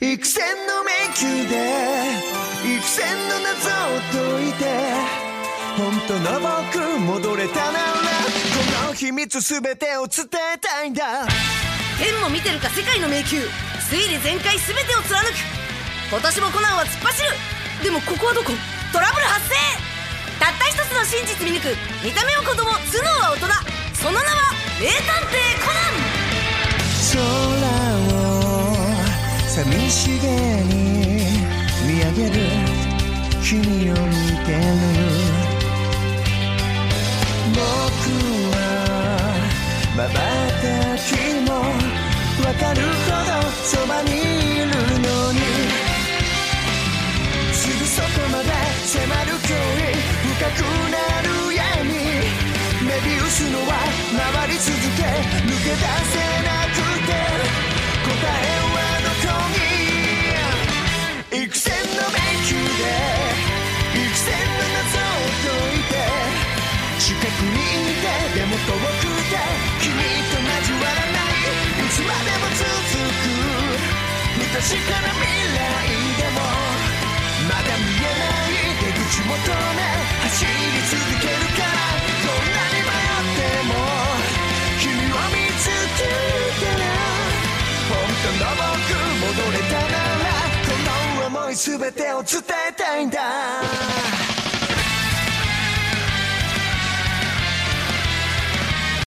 幾千の迷宮で幾千の謎を解いて本当の僕戻れたならこの秘密全てを伝えたいんだ。天も見てるか世界の迷宮。推理全開全てを貫く。今年もコナンは突っ走る。でもここはどこ？トラブル発生。たった一つの真実見抜く。見た目は子供頭脳は大人。その名は名探偵コ空を寂しげに見上げる君を見てる僕はまばたきもわかるほどそばにいるのにすぐそこまで迫る脅威深くなる闇メビウスの輪回り続け抜け出せ確かな未来でもまだ見えない出口求め走り続けるからどんなに迷っても君を見つけたら本当の僕戻れたならこの想い全てを伝えたいんだ